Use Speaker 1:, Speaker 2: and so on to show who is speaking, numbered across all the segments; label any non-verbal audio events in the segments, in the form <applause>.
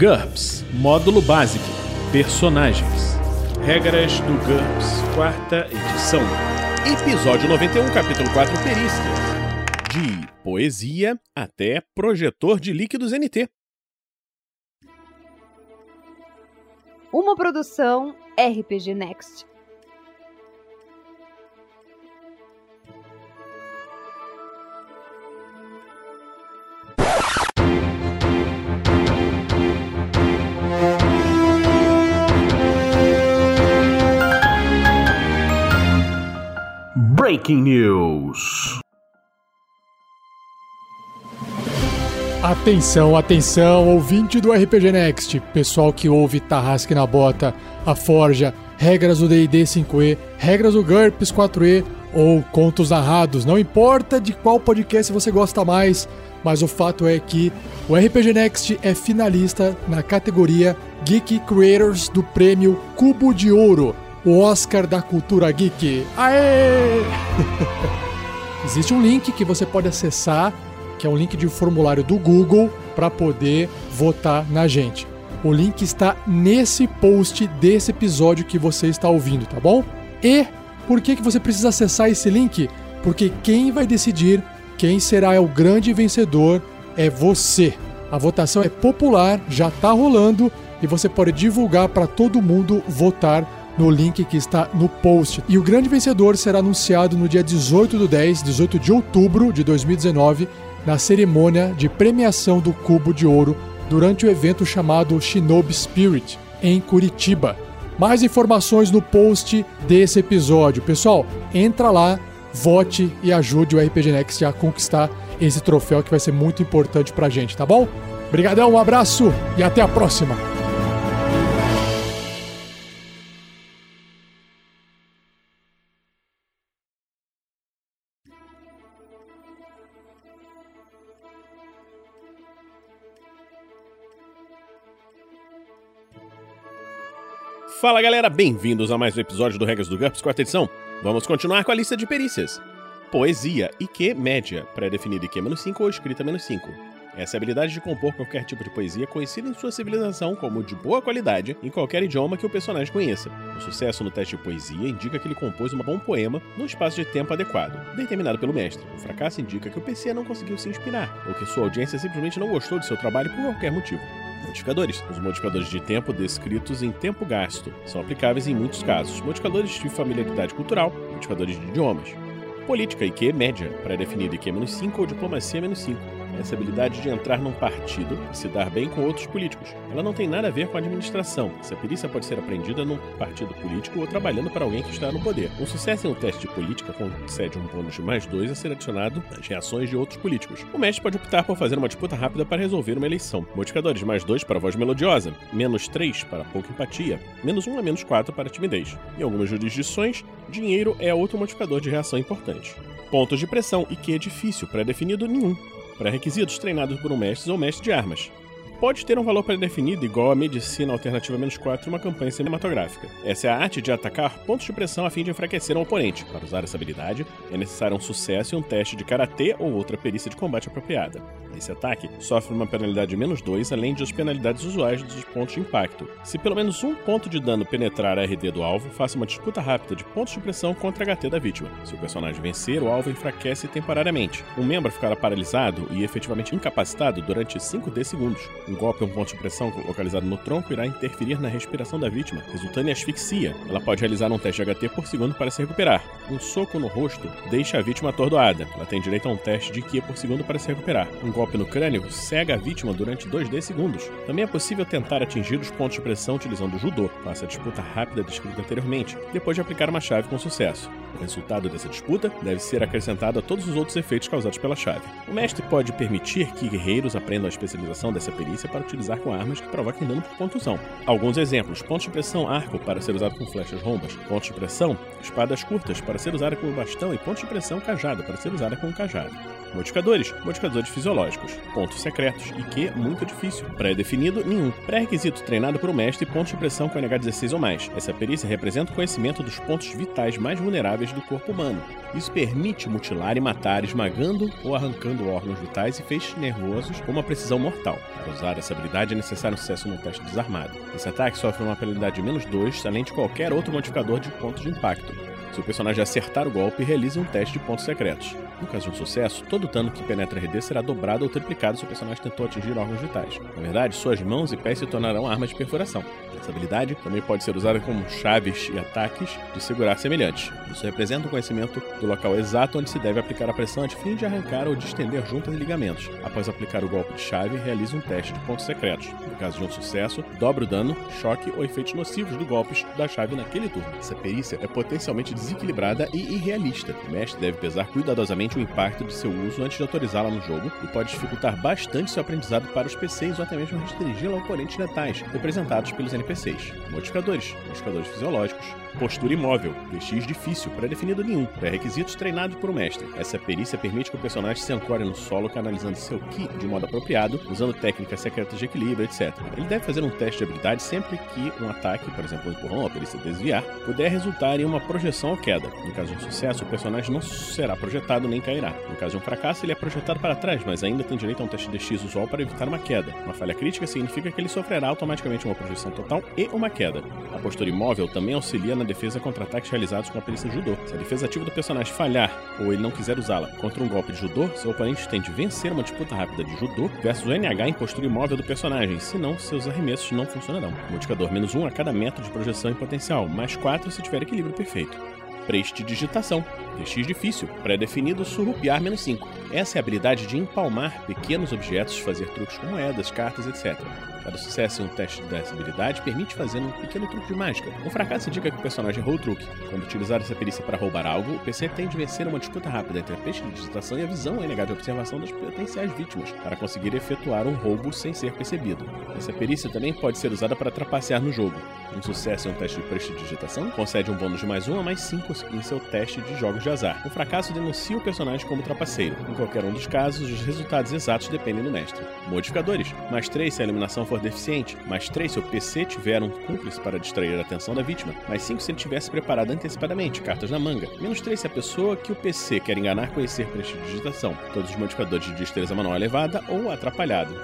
Speaker 1: GURPS Módulo Básico Personagens Regras do GURPS, quarta edição. Episódio 91, capítulo 4 Perícias. De poesia até projetor de líquidos NT.
Speaker 2: Uma produção RPG Next.
Speaker 3: Breaking News.
Speaker 4: Atenção, atenção, ouvinte do RPG Next, pessoal que ouve Tarrasque na Bota, a Forja, regras do D&D 5e, regras do GURPS 4e ou contos narrados, não importa de qual podcast você gosta mais, mas o fato é que o RPG Next é finalista na categoria Geek Creators do prêmio Cubo de Ouro, o Oscar da cultura geek. Aê! <laughs> Existe um link que você pode acessar, que é um link de formulário do Google para poder votar na gente. O link está nesse post desse episódio que você está ouvindo, tá bom? E por que, que você precisa acessar esse link? Porque quem vai decidir quem será o grande vencedor é você. A votação é popular, já está rolando e você pode divulgar para todo mundo votar no link que está no post. E o grande vencedor será anunciado no dia 18 do 10, 18 de outubro de 2019, na cerimônia de premiação do Cubo de Ouro durante o evento chamado Shinobi Spirit, em Curitiba. Mais informações no post desse episódio. Pessoal, entra lá, vote e ajude o RPG Next a conquistar esse troféu que vai ser muito importante pra gente, tá bom? Obrigadão, um abraço e até a próxima!
Speaker 1: Fala galera, bem-vindos a mais um episódio do Regras do GURPS, quarta edição. Vamos continuar com a lista de perícias. Poesia, IQ média, pré-definida IQ-5 ou escrita -5. Essa é a habilidade de compor qualquer tipo de poesia conhecida em sua civilização como de boa qualidade em qualquer idioma que o personagem conheça. O sucesso no teste de poesia indica que ele compôs um bom poema num espaço de tempo adequado, determinado pelo mestre. O fracasso indica que o PC não conseguiu se inspirar, ou que sua audiência simplesmente não gostou de seu trabalho por qualquer motivo. Modificadores. Os modificadores de tempo descritos em tempo gasto são aplicáveis em muitos casos. Modificadores de familiaridade cultural, modificadores de idiomas. Política IQ média, pré-definida IQ-5 ou diplomacia -5 essa habilidade de entrar num partido e se dar bem com outros políticos. Ela não tem nada a ver com a administração. Essa perícia pode ser aprendida num partido político ou trabalhando para alguém que está no poder. Um sucesso em um teste de política concede um bônus de mais dois a ser adicionado às reações de outros políticos. O mestre pode optar por fazer uma disputa rápida para resolver uma eleição. Modificadores mais dois para voz melodiosa, menos três para pouca empatia, menos um a menos quatro para timidez. Em algumas jurisdições, dinheiro é outro modificador de reação importante. Pontos de pressão e que é difícil, pré-definido nenhum pré-requisitos treinados por um mestre ou mestre de armas pode ter um valor pré-definido igual a medicina alternativa menos 4 em uma campanha cinematográfica. Essa é a arte de atacar pontos de pressão a fim de enfraquecer um oponente. Para usar essa habilidade, é necessário um sucesso e um teste de karatê ou outra perícia de combate apropriada. Esse ataque sofre uma penalidade de menos 2, além de as penalidades usuais dos pontos de impacto. Se pelo menos um ponto de dano penetrar a RD do alvo, faça uma disputa rápida de pontos de pressão contra a HT da vítima. Se o personagem vencer, o alvo enfraquece temporariamente. Um membro ficará paralisado e efetivamente incapacitado durante 5D segundos. Um golpe ou um ponto de pressão localizado no tronco irá interferir na respiração da vítima, resultando em asfixia. Ela pode realizar um teste de HT por segundo para se recuperar. Um soco no rosto deixa a vítima atordoada. Ela tem direito a um teste de Ki por segundo para se recuperar. Um golpe no crânio cega a vítima durante 2D segundos. Também é possível tentar atingir os pontos de pressão utilizando o judô. Faça a disputa rápida descrita anteriormente, depois de aplicar uma chave com sucesso. O resultado dessa disputa deve ser acrescentado a todos os outros efeitos causados pela chave. O mestre pode permitir que guerreiros aprendam a especialização dessa perícia para utilizar com armas que provoquem dano por contusão. Alguns exemplos: pontos de pressão arco para ser usado com flechas rombas, pontos de pressão espadas curtas para ser usada com bastão e pontos de pressão cajado para ser usada com cajado. Modificadores, modificadores fisiológicos, pontos secretos e que muito difícil. Pré-definido, nenhum. Pré-requisito treinado por um mestre pontos de pressão com NH16 ou mais. Essa perícia representa o conhecimento dos pontos vitais mais vulneráveis do corpo humano. Isso permite mutilar e matar esmagando ou arrancando órgãos vitais e feixes nervosos com uma precisão mortal. Para usar essa habilidade é necessário um sucesso no teste desarmado. Esse ataque sofre uma penalidade de menos 2, além de qualquer outro modificador de pontos de impacto. Se o personagem acertar o golpe, realiza um teste de pontos secretos. No caso de um sucesso, todo dano que penetra RD será dobrado ou triplicado se o personagem tentou atingir órgãos vitais. Na verdade, suas mãos e pés se tornarão armas de perfuração. Essa habilidade também pode ser usada como chaves e ataques de segurar semelhantes. Isso representa o conhecimento do local exato onde se deve aplicar a pressão a fim de arrancar ou distender juntas e ligamentos. Após aplicar o golpe de chave, realize um teste de pontos secretos. No caso de um sucesso, dobre o dano, choque ou efeitos nocivos do golpe da chave naquele turno. Essa perícia é potencialmente desequilibrada e irrealista. O mestre deve pesar cuidadosamente o impacto de seu uso antes de autorizá-la no jogo e pode dificultar bastante seu aprendizado para os PCs ou até mesmo restringi-la a oponentes letais, representados pelos. NPCs. Modificadores, modificadores fisiológicos. Postura imóvel, DX difícil, pré-definido nenhum. Pré-requisitos treinados por um mestre. Essa perícia permite que o personagem se ancore no solo canalizando seu Ki de modo apropriado, usando técnicas secretas de equilíbrio, etc. Ele deve fazer um teste de habilidade sempre que um ataque, por exemplo, um empurrão ou a perícia desviar, puder resultar em uma projeção ou queda. No caso de um sucesso, o personagem não será projetado nem cairá. No caso de um fracasso, ele é projetado para trás, mas ainda tem direito a um teste DX usual para evitar uma queda. Uma falha crítica significa que ele sofrerá automaticamente uma projeção total e uma queda. A postura imóvel também auxilia na defesa contra ataques realizados com a perícia judô. Se a defesa ativa do personagem falhar ou ele não quiser usá-la contra um golpe de judô, seu oponente tem de vencer uma disputa rápida de judô versus o NH em postura imóvel do personagem, senão seus arremessos não funcionarão. Modificador menos 1 a cada metro de projeção em potencial, mais 4 se tiver equilíbrio perfeito prestidigitação. DX difícil, pré-definido surrupiar menos 5. Essa é a habilidade de empalmar pequenos objetos, fazer truques com moedas, cartas, etc. Cada sucesso em um teste dessa habilidade permite fazer um pequeno truque de mágica. Um fracasso indica que o personagem errou o truque. Quando utilizar essa perícia para roubar algo, o PC tem de vencer uma disputa rápida entre a prestidigitação e a visão NH de observação das potenciais vítimas, para conseguir efetuar um roubo sem ser percebido. Essa perícia também pode ser usada para trapacear no jogo. Um sucesso em um teste de prestidigitação concede um bônus de mais 1 a mais 5 em seu teste de jogos de azar. Um fracasso denuncia o personagem como trapaceiro. Em qualquer um dos casos, os resultados exatos dependem do mestre. Modificadores: mais 3 se a eliminação for deficiente, mais 3 se o PC tiver um cúmplice para distrair a atenção da vítima, mais 5 se ele tivesse preparado antecipadamente, cartas na manga, menos 3 se a pessoa que o PC quer enganar conhecer prestidigitação, todos os modificadores de destreza manual elevada ou atrapalhado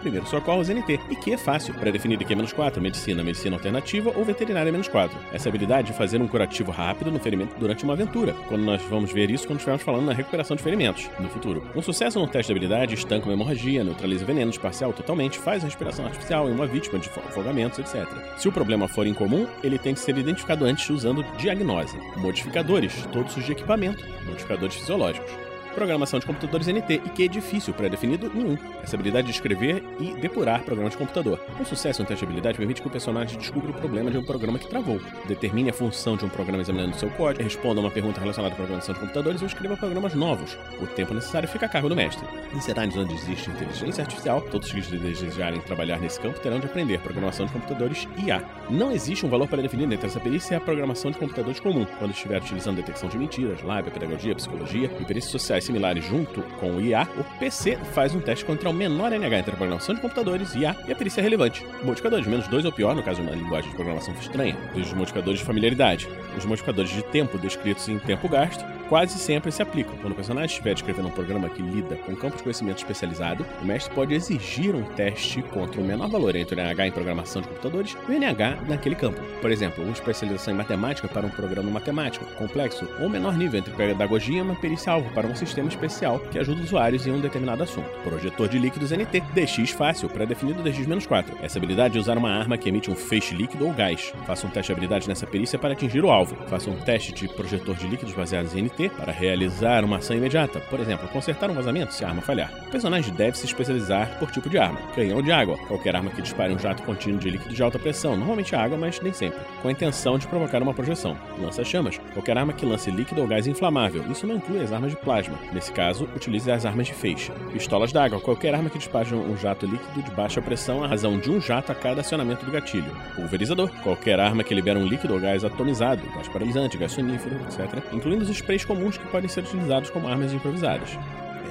Speaker 1: primeiro socorros NT, e que é fácil, pré-definido que é menos 4, medicina, medicina alternativa ou veterinária menos 4. Essa habilidade de fazer um curativo rápido no ferimento durante uma aventura, quando nós vamos ver isso quando estivermos falando na recuperação de ferimentos no futuro. Um sucesso no teste de habilidade estanca uma hemorragia, neutraliza veneno parcial totalmente, faz a respiração artificial em uma vítima de afogamentos, etc. Se o problema for incomum, ele tem que ser identificado antes usando diagnose. Modificadores, todos os de equipamento, modificadores fisiológicos programação de computadores NT e que é difícil, pré-definido nenhum. Essa habilidade de escrever e depurar programas de computador. Um sucesso em teste de habilidade permite que o personagem descubra o problema de um programa que travou, determine a função de um programa examinando seu código, responda uma pergunta relacionada à programação de computadores ou escreva programas novos. O tempo necessário fica a cargo do mestre. Em cenários onde existe inteligência artificial, todos que desejarem trabalhar nesse campo terão de aprender programação de computadores IA. Não existe um valor pré-definido entre essa perícia e a programação de computadores comum, quando estiver utilizando detecção de mentiras, lábia, pedagogia, psicologia e perícias sociais similares junto com o IA, o PC faz um teste contra o menor NH entre a programação de computadores, IA e a perícia relevante. Modificadores menos 2 ou pior, no caso de uma linguagem de programação estranha, os modificadores de familiaridade. Os modificadores de tempo descritos em tempo gasto quase sempre se aplicam. Quando o personagem estiver escrevendo um programa que lida com campo de conhecimento especializado, o mestre pode exigir um teste contra o menor valor entre o NH em programação de computadores e o NH naquele campo. Por exemplo, uma especialização em matemática para um programa matemático complexo, ou menor nível entre pedagogia e uma perícia-alvo para um sistema especial que ajuda usuários em um determinado assunto. Projetor de líquidos NT, DX fácil, pré-definido DX-4. Essa habilidade é usar uma arma que emite um feixe líquido ou gás. Faça um teste de habilidade nessa perícia para atingir o alvo. Faça um teste de projetor de líquidos baseados em NT para realizar uma ação imediata, por exemplo, consertar um vazamento se a arma falhar. O personagem deve se especializar por tipo de arma. Canhão de água, qualquer arma que dispare um jato contínuo de líquido de alta pressão, normalmente água, mas nem sempre, com a intenção de provocar uma projeção. Lança-chamas, qualquer arma que lance líquido ou gás inflamável, isso não inclui as armas de plasma. Nesse caso, utilize as armas de feixe. Pistolas d'água, qualquer arma que dispare um jato líquido de baixa pressão à razão de um jato a cada acionamento do gatilho. Pulverizador, qualquer arma que libera um líquido ou gás atomizado, gás paralisante, gás sonífero, etc., incluindo os sprays comuns que podem ser utilizados como armas improvisadas.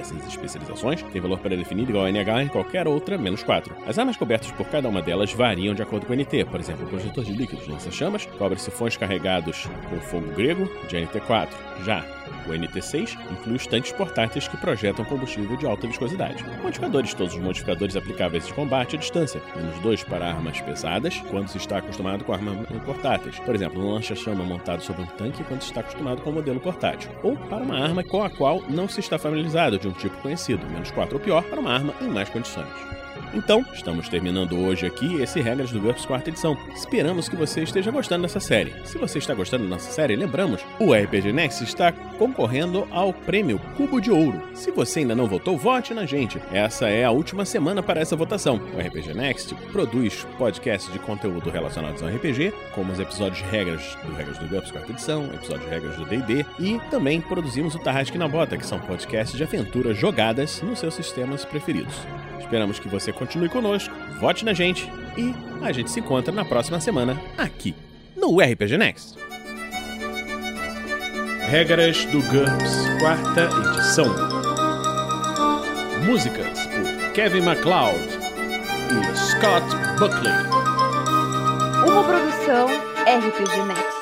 Speaker 1: Essas especializações têm valor pré-definido igual a NH em qualquer outra, menos 4. As armas cobertas por cada uma delas variam de acordo com o NT. Por exemplo, projetor de líquidos lança-chamas cobre sifões carregados com fogo grego de NT4. Já o NT6 inclui os tanques portáteis que projetam combustível de alta viscosidade. Modificadores, todos os modificadores aplicáveis de combate à distância, menos 2 para armas pesadas, quando se está acostumado com armas portáteis. Por exemplo, um lança-chama montado sobre um tanque quando se está acostumado com o um modelo portátil. Ou para uma arma com a qual não se está familiarizado, de um tipo conhecido, menos 4 ou pior, para uma arma em mais condições. Então, estamos terminando hoje aqui esse Regras do GURPS quarta edição. Esperamos que você esteja gostando dessa série. Se você está gostando da nossa série, lembramos, o RPG Next está concorrendo ao prêmio Cubo de Ouro. Se você ainda não votou, vote na gente. Essa é a última semana para essa votação. O RPG Next produz podcasts de conteúdo relacionados ao RPG, como os episódios de regras do Regras do GURPS quarta edição, episódios de regras do D&D, e também produzimos o Tarrasque na Bota, que são podcasts de aventuras jogadas nos seus sistemas preferidos. Esperamos que você continue conosco, vote na gente e a gente se encontra na próxima semana aqui no RPG Next. Regras do GURPS, quarta edição. Músicas por Kevin MacLeod e Scott Buckley.
Speaker 2: Uma produção RPG Next.